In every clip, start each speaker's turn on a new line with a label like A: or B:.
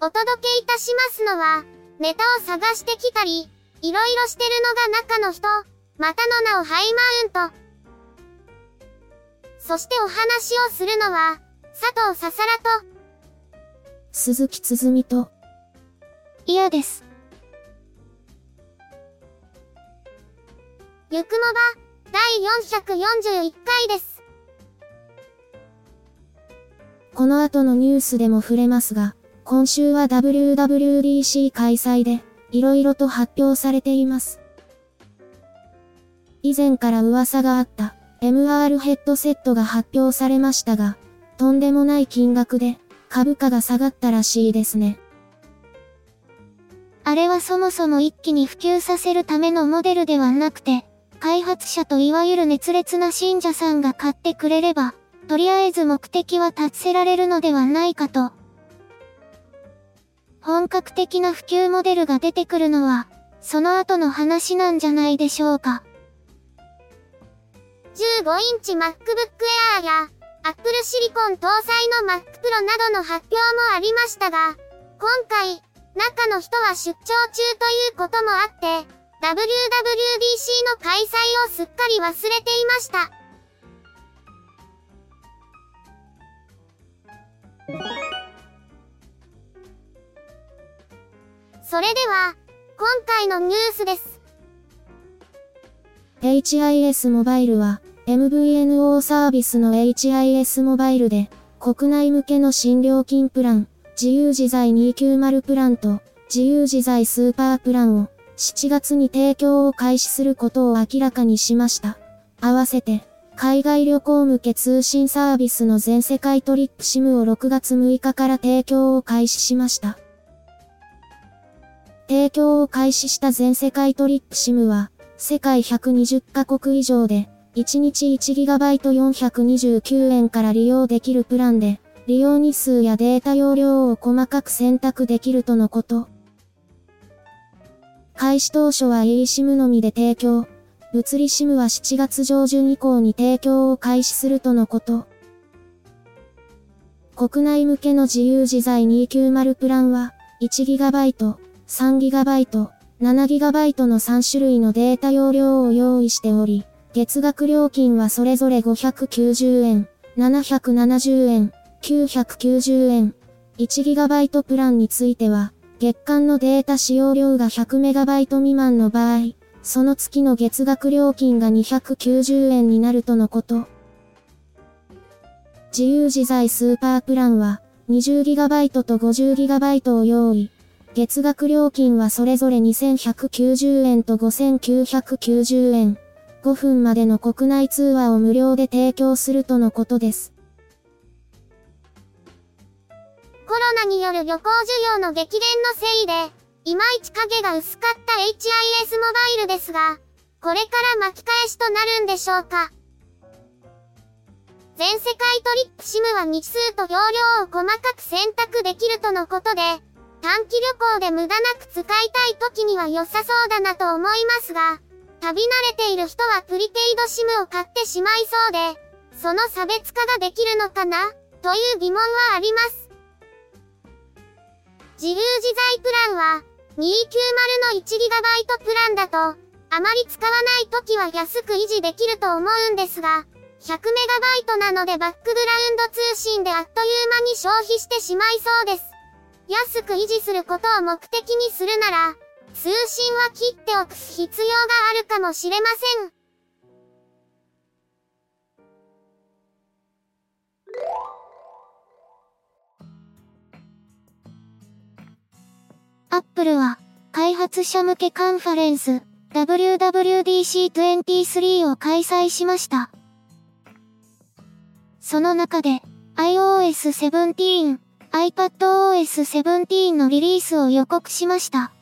A: お届けいたしますのは、ネタを探してきたり、いろいろしてるのが中の人、またの名をハイマウント。そしてお話をするのは、佐藤ささらと、
B: 鈴木つづみと、
A: 嫌です。ゆくもば、第441回です。
B: この後のニュースでも触れますが、今週は WWDC 開催で、色々と発表されています。以前から噂があった MR ヘッドセットが発表されましたが、とんでもない金額で株価が下がったらしいですね。
A: あれはそもそも一気に普及させるためのモデルではなくて、開発者といわゆる熱烈な信者さんが買ってくれれば、とりあえず目的は達せられるのではないかと。本格的な普及モデルが出てくるのは、その後の話なんじゃないでしょうか。15インチ MacBook Air や Apple Silicon 搭載の Mac Pro などの発表もありましたが、今回、中の人は出張中ということもあって、WWDC の開催をすっかり忘れていました。それでは、今回のニュースです。
B: HIS モバイルは、MVNO サービスの HIS モバイルで、国内向けの新料金プラン、自由自在290プランと、自由自在スーパープランを、7月に提供を開始することを明らかにしました。合わせて、海外旅行向け通信サービスの全世界トリップ SIM を6月6日から提供を開始しました。提供を開始した全世界トリップ SIM は、世界120カ国以上で、1日 1GB429 円から利用できるプランで、利用日数やデータ容量を細かく選択できるとのこと。開始当初は eSIM のみで提供、物理 SIM は7月上旬以降に提供を開始するとのこと。国内向けの自由自在290プランは、1GB、3GB、7GB の3種類のデータ容量を用意しており、月額料金はそれぞれ590円、770円、990円。1GB プランについては、月間のデータ使用量が 100MB 未満の場合、その月の月額料金が290円になるとのこと。自由自在スーパープランは、20GB と 50GB を用意。月額料金はそれぞれ2190円と5990円。5分までの国内通話を無料で提供するとのことです。
A: コロナによる旅行需要の激減のせいで、いまいち影が薄かった HIS モバイルですが、これから巻き返しとなるんでしょうか全世界トリップ SIM は日数と容量を細かく選択できるとのことで、短期旅行で無駄なく使いたい時には良さそうだなと思いますが、旅慣れている人はプリペイド SIM を買ってしまいそうで、その差別化ができるのかな？という疑問はあります。自由自在プランは、290の 1GB プランだと、あまり使わない時は安く維持できると思うんですが、100MB なのでバックグラウンド通信であっという間に消費してしまいそうです。安く維持することを目的にするなら、通信は切っておく必要があるかもしれません。アップルは、開発者向けカンファレンス、WWDC23 を開催しました。その中で、iOS 17、iPadOS 17のリリースを予告しました。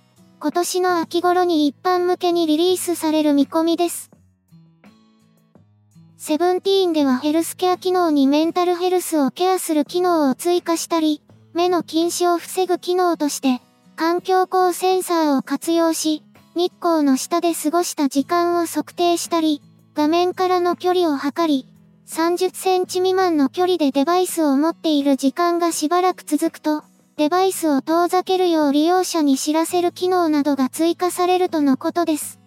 A: 今年の秋頃に一般向けにリリースされる見込みです。17ではヘルスケア機能にメンタルヘルスをケアする機能を追加したり、目の近視を防ぐ機能として、環境光センサーを活用し、日光の下で過ごした時間を測定したり、画面からの距離を測り、30センチ未満の距離でデバイスを持っている時間がしばらく続くと、デバイスを遠ざけるよう利用者に知らせる機能などが追加されるとのことです。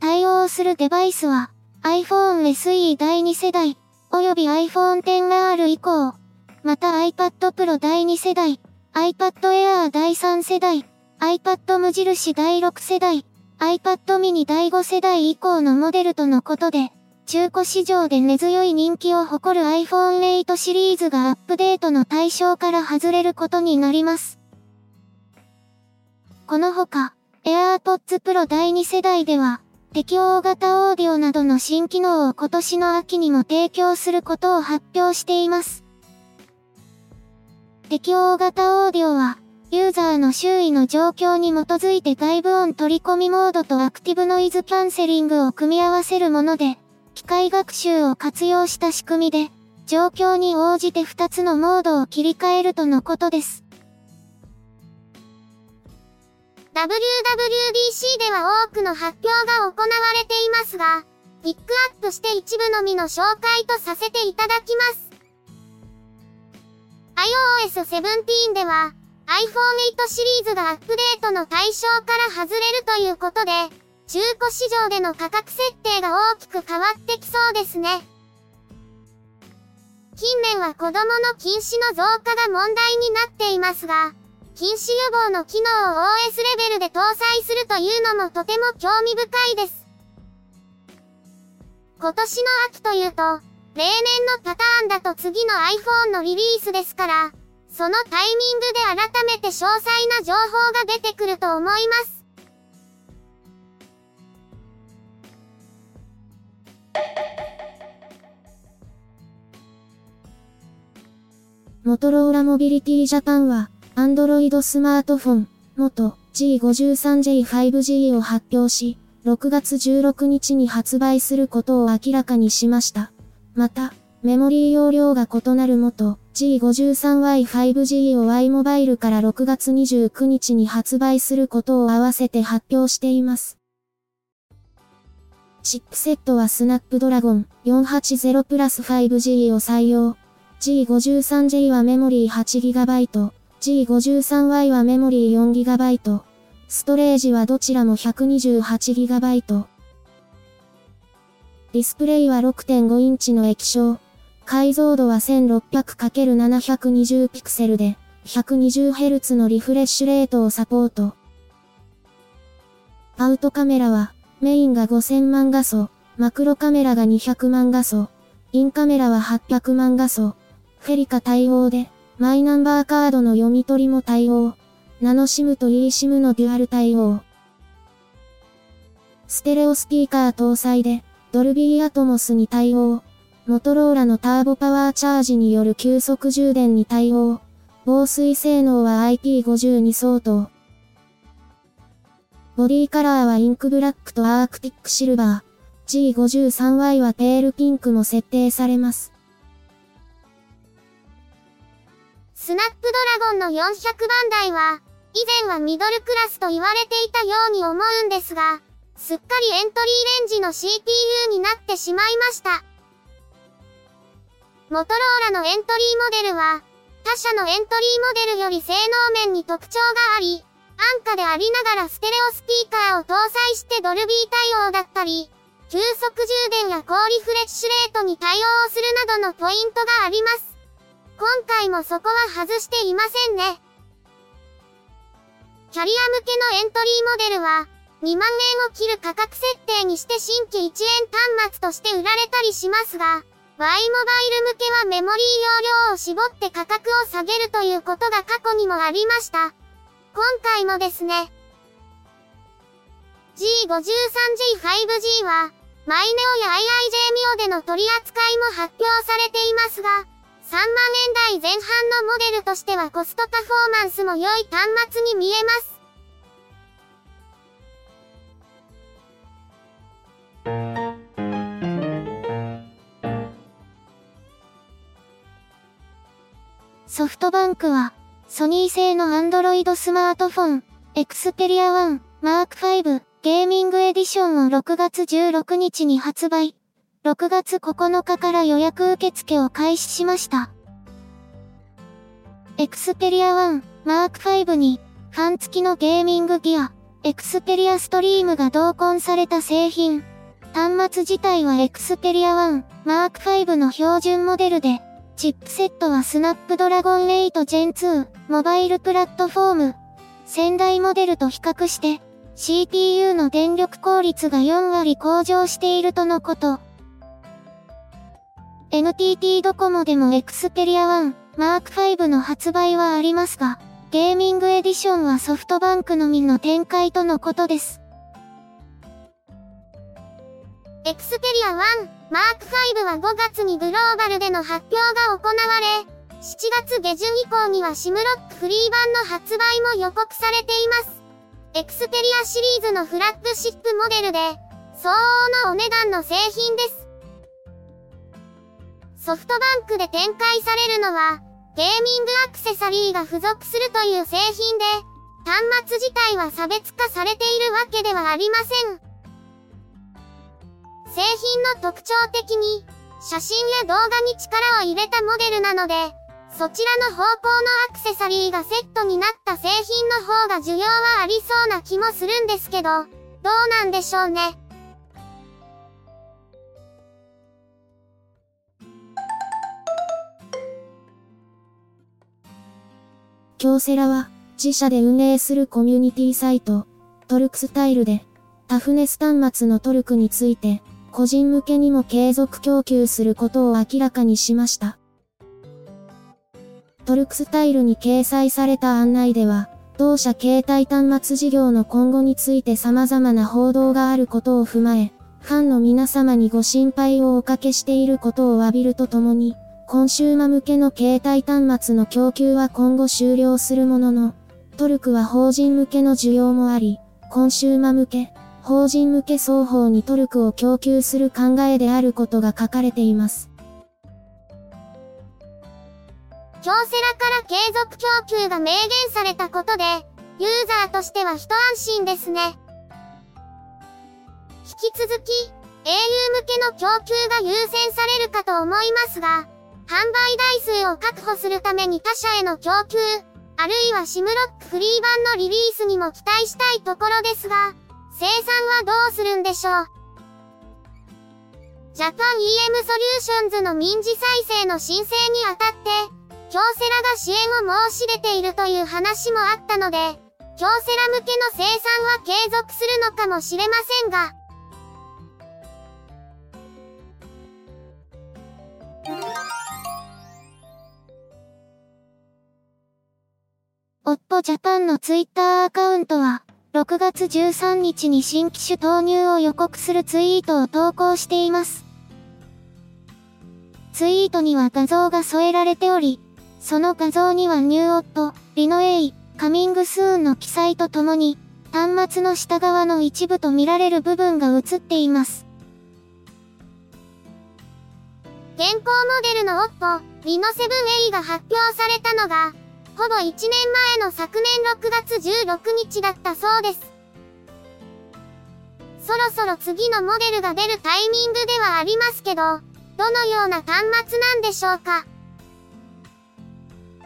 A: 対応するデバイスは iPhone SE 第2世代、および iPhone XR 以降、また iPad Pro 第2世代、iPad Air 第3世代、iPad 無印第6世代、iPad mini 第5世代以降のモデルとのことで、中古市場で根強い人気を誇る iPhone 8シリーズがアップデートの対象から外れることになります。このほか、AirPods Pro 第2世代では、適応型オーディオなどの新機能を今年の秋にも提供することを発表しています。適応型オーディオは、ユーザーの周囲の状況に基づいて外部音取り込みモードとアクティブノイズキャンセリングを組み合わせるもので、機械学習を活用した仕組みで、状況に応じて2つのモードを切り替えるとのことです。WWDC では多くの発表が行われていますが、ピックアップして一部のみの紹介とさせていただきます。iOS 17では iPhone 8シリーズがアップデートの対象から外れるということで、中古市場での価格設定が大きく変わってきそうですね。近年は子供の近視の増加が問題になっていますが、近視予防の機能を OS レベルで搭載するというのもとても興味深いです。今年の秋というと、例年のパターンだと次の iPhone のリリースですから、そのタイミングで改めて詳細な情報が出てくると思います。
B: モトローラモビリティジャパンは、Android スマートフォン、元 G53J5G を発表し、6月16日に発売することを明らかにしました。また、メモリー容量が異なる元 G53Y5G を Y モバイルから6月29日に発売することを合わせて発表しています。チップセットはスナップドラゴン480プラス 5G を採用。G53J はメモリー 8GB、G53Y はメモリー 4GB、ストレージはどちらも 128GB。ディスプレイは6.5インチの液晶。解像度は 1600×720 ピクセルで、120Hz のリフレッシュレートをサポート。アウトカメラは、メインが5000万画素、マクロカメラが200万画素、インカメラは800万画素、フェリカ対応で、マイナンバーカードの読み取りも対応、ナノシムと eSIM のデュアル対応。ステレオスピーカー搭載で、ドルビーアトモスに対応。モトローラのターボパワーチャージによる急速充電に対応。防水性能は IP52 相当。ボディカラーはインクブラックとアークティックシルバー。G53Y はペールピンクも設定されます。
A: スナップドラゴンの400番台は、以前はミドルクラスと言われていたように思うんですが、すっかりエントリーレンジの CPU になってしまいました。モトローラのエントリーモデルは、他社のエントリーモデルより性能面に特徴があり、安価でありながらステレオスピーカーを搭載してドルビー対応だったり、急速充電や高リフレッシュレートに対応するなどのポイントがあります。今回もそこは外していませんね。キャリア向けのエントリーモデルは、2万円を切る価格設定にして新規1円端末として売られたりしますが、Y モバイル向けはメモリー容量を絞って価格を下げるということが過去にもありました。今回もですね。G53G5G は、マイネオや IIJ ミオでの取り扱いも発表されていますが、3万円台前半のモデルとしてはコストパフォーマンスも良い端末に見えます。
B: ソフトバンクは、ソニー製の Android スマートフォン、Xperia One Mark V ゲーミングエディションを6月16日に発売。6月9日から予約受付を開始しました。Xperia One Mark V に、ファン付きのゲーミングギア、Xperia Stream が同梱された製品。端末自体は Xperia One Mark V の標準モデルで、チップセットはスナップドラゴン8 Gen 2モバイルプラットフォーム。先代モデルと比較して CPU の電力効率が4割向上しているとのこと。NTT ドコモでも Xperia One Mark V の発売はありますが、ゲーミングエディションはソフトバンクのみの展開とのことです。
A: Xperia 1、マーク5は5月にグローバルでの発表が行われ、7月下旬以降には SIM ロックフリー版の発売も予告されています。 Xperia シリーズのフラッグシップモデルで、相応のお値段の製品です。ソフトバンクで展開されるのは、ゲーミングアクセサリーが付属するという製品で、端末自体は差別化されているわけではありません。製品の特徴的に、写真や動画に力を入れたモデルなので、そちらの方向のアクセサリーがセットになった製品の方が需要はありそうな気もするんですけど、どうなんでしょうね。
B: 京セラは、自社で運営するコミュニティサイト、トルクスタイルで、タフネス端末のトルクについて、個人向けにも継続供給することを明らかにしました。トルクスタイルに掲載された案内では、同社携帯端末事業の今後について様々な報道があることを踏まえ、ファンの皆様にご心配をおかけしていることを詫びるとともに、コンシューマ向けの携帯端末の供給は今後終了するものの、トルクは法人向けの需要もあり、コンシューマ向け、法人向け双方にトルクを供給する考えであることが書かれています。
A: 京セラから継続供給が明言されたことで、ユーザーとしては一安心ですね。引き続き、au 向けの供給が優先されるかと思いますが、販売台数を確保するために他社への供給、あるいは SIM ロックフリー版のリリースにも期待したいところですが、生産はどうするんでしょう？ジャパン EM ソリューションズの民事再生の申請にあたって、京セラが支援を申し出ているという話もあったので、京セラ向けの生産は継続するのかもしれませんが、
B: オッポジャパンのツイッターアカウントは、6月13日に新機種投入を予告するツイートを投稿しています。ツイートには画像が添えられており、その画像にはニューオット、リノエイ、カミングスーンの記載とともに、端末の下側の一部と見られる部分が映っています。
A: 現行モデルの OPPO、リノ 7A が発表されたのが、ほぼ1年前の昨年6月16日だったそうです。そろそろ次のモデルが出るタイミングではありますけど、どのような端末なんでしょうか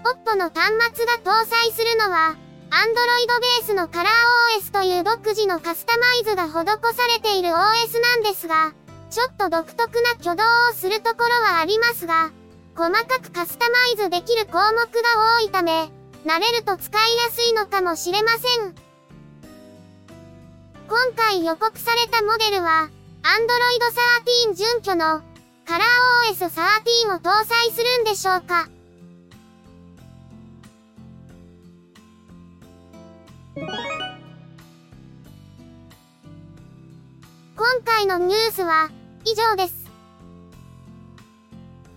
A: ？OPPO の端末が搭載するのは、Android ベースのカラー OS という独自のカスタマイズが施されている OS なんですが、ちょっと独特な挙動をするところはありますが、細かくカスタマイズできる項目が多いため、慣れると使いやすいのかもしれません。今回予告されたモデルは、Android 13準拠の ColorOS13 を搭載するんでしょうか今回のニュースは以上です。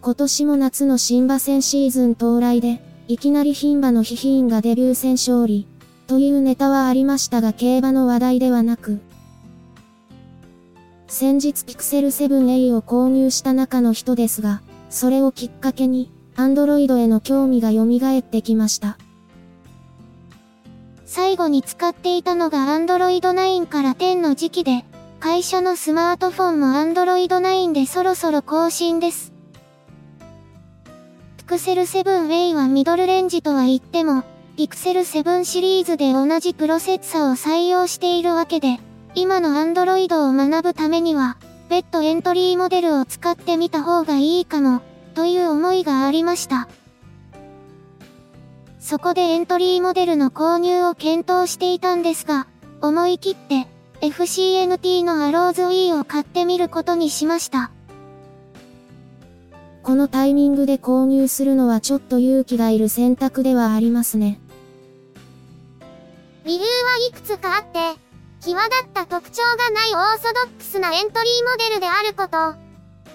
B: 今年も夏の新馬戦シーズン到来で、いきなり牝馬のヒヒーンがデビュー戦勝利、というネタはありましたが競馬の話題ではなく、先日ピクセル 7a を購入した中の人ですが、それをきっかけに、アンドロイドへの興味が蘇ってきました。
C: 最後に使っていたのが Android 9から10の時期で、会社のスマートフォンも Android 9でそろそろ更新です。Pixel 7a はミドルレンジとは言っても、Pixel 7シリーズで同じプロセッサを採用しているわけで、今の Android を学ぶためには、別途エントリーモデルを使ってみた方がいいかも、という思いがありました。そこでエントリーモデルの購入を検討していたんですが、思い切って FCNT のアローズ Wii を買ってみることにしました。
B: このタイミングで購入するのはちょっと勇気がいる選択ではありますね。
A: 理由はいくつかあって、際立った特徴がないオーソドックスなエントリーモデルであること、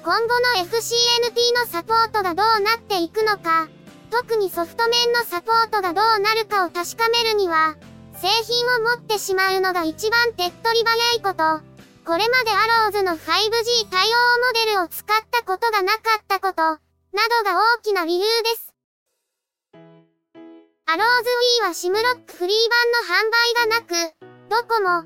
A: 今後の FCNT のサポートがどうなっていくのか、特にソフト面のサポートがどうなるかを確かめるには、製品を持ってしまうのが一番手っ取り早いこと。これまでアローズの 5G 対応モデルを使ったことがなかったこと、などが大きな理由です。アローズ Wii は SIM ロックフリー版の販売がなく、ドコモ、au、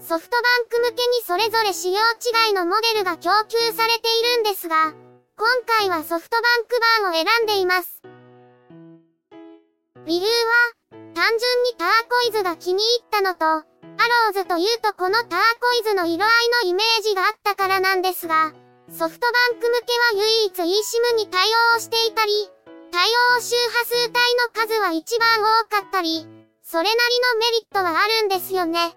A: ソフトバンク向けにそれぞれ仕様違いのモデルが供給されているんですが、今回はソフトバンク版を選んでいます。理由は、単純にターコイズが気に入ったのと、アローズというとこのターコイズの色合いのイメージがあったからなんですが、ソフトバンク向けは唯一 eSIM に対応していたり、対応周波数帯の数は一番多かったり、それなりのメリットはあるんですよね。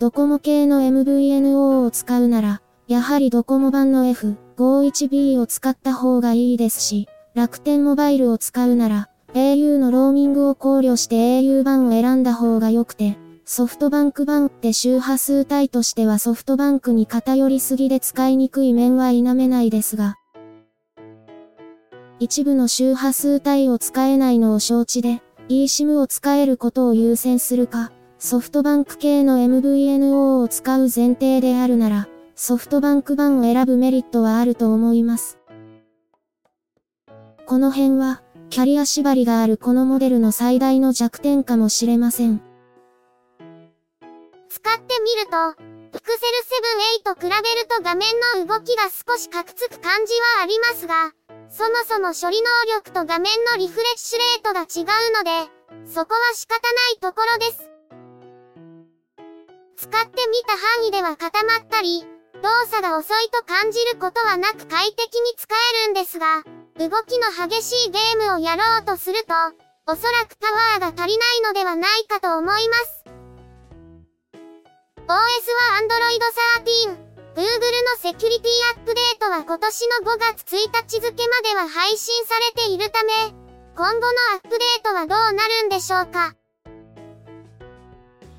B: ドコモ系の MVNO を使うなら、やはりドコモ版の F51B を使った方がいいですし、楽天モバイルを使うなら、au のローミングを考慮して au 版を選んだ方が良くて、ソフトバンク版って周波数帯としてはソフトバンクに偏りすぎで使いにくい面は否めないですが、一部の周波数帯を使えないのを承知で、eSIM を使えることを優先するか、ソフトバンク系の MVNO を使う前提であるなら、ソフトバンク版を選ぶメリットはあると思います。この辺は、キャリア縛りがあるこのモデルの最大の弱点かもしれません。
A: 使ってみると、ピクセル7 8と比べると画面の動きが少しカクつく感じはありますが、そもそも処理能力と画面のリフレッシュレートが違うので、そこは仕方ないところです。使ってみた範囲では固まったり、動作が遅いと感じることはなく快適に使えるんですが、動きの激しいゲームをやろうとすると、おそらくパワーが足りないのではないかと思います。OS は Android 13。Google のセキュリティアップデートは今年の5月1日付までは配信されているため、今後のアップデートはどうなるんでしょうか。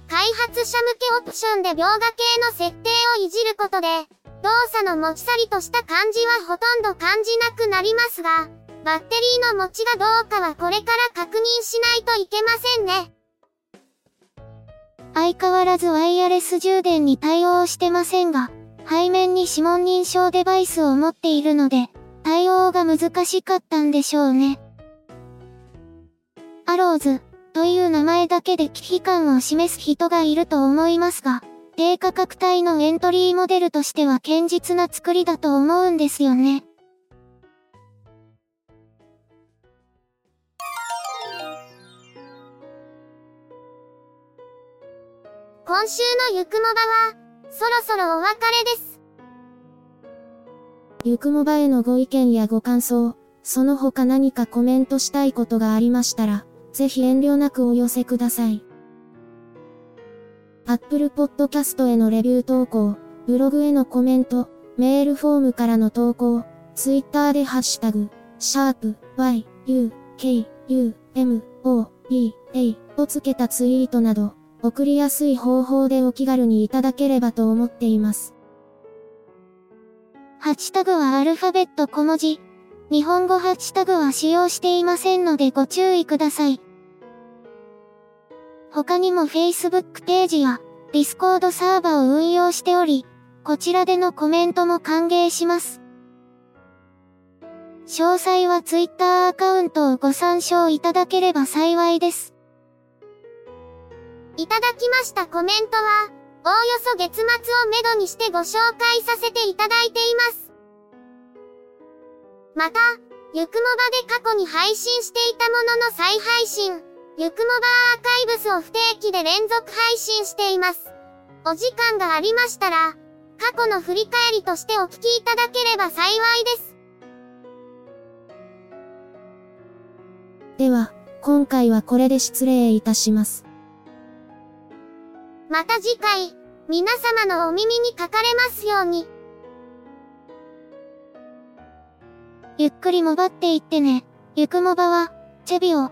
A: 開発者向けオプションで描画系の設定をいじることで、動作の持ち去りとした感じはほとんど感じなくなりますが、バッテリーの持ちがどうかはこれから確認しないといけませんね。
C: 相変わらずワイヤレス充電に対応してませんが、背面に指紋認証デバイスを持っているので、対応が難しかったんでしょうね。アローズという名前だけで危機感を示す人がいると思いますが、低価格帯のエントリーモデルとしては堅実な作りだと思うんですよね。
A: 今週のゆくもばは、そろそろお別れです。
B: ゆくもばへのご意見やご感想、その他何かコメントしたいことがありましたら、ぜひ遠慮なくお寄せください。Apple Podcast へのレビュー投稿、ブログへのコメント、メールフォームからの投稿、Twitter でハッシュタグ、シャープ y, u, k, u, m, o, b, a をつけたツイートなど、送りやすい方法でお気軽にいただければと思っています。
C: ハッシュタグはアルファベット小文字。日本語ハッシュタグは使用していませんのでご注意ください。他にも Facebook ページや Discord サーバを運用しており、こちらでのコメントも歓迎します。詳細は Twitter アカウントをご参照いただければ幸いです。
A: いただきましたコメントは、おおよそ月末をめどにしてご紹介させていただいています。また、ゆくもばで過去に配信していたものの再配信、ゆくもばアーカイブスを不定期で連続配信しています。お時間がありましたら、過去の振り返りとしてお聞きいただければ幸いです。
B: では、今回はこれで失礼いたします。
A: また次回、皆様のお耳にかかれますように。
C: ゆっくりもばっていってね。ゆくもばは、チェビオ、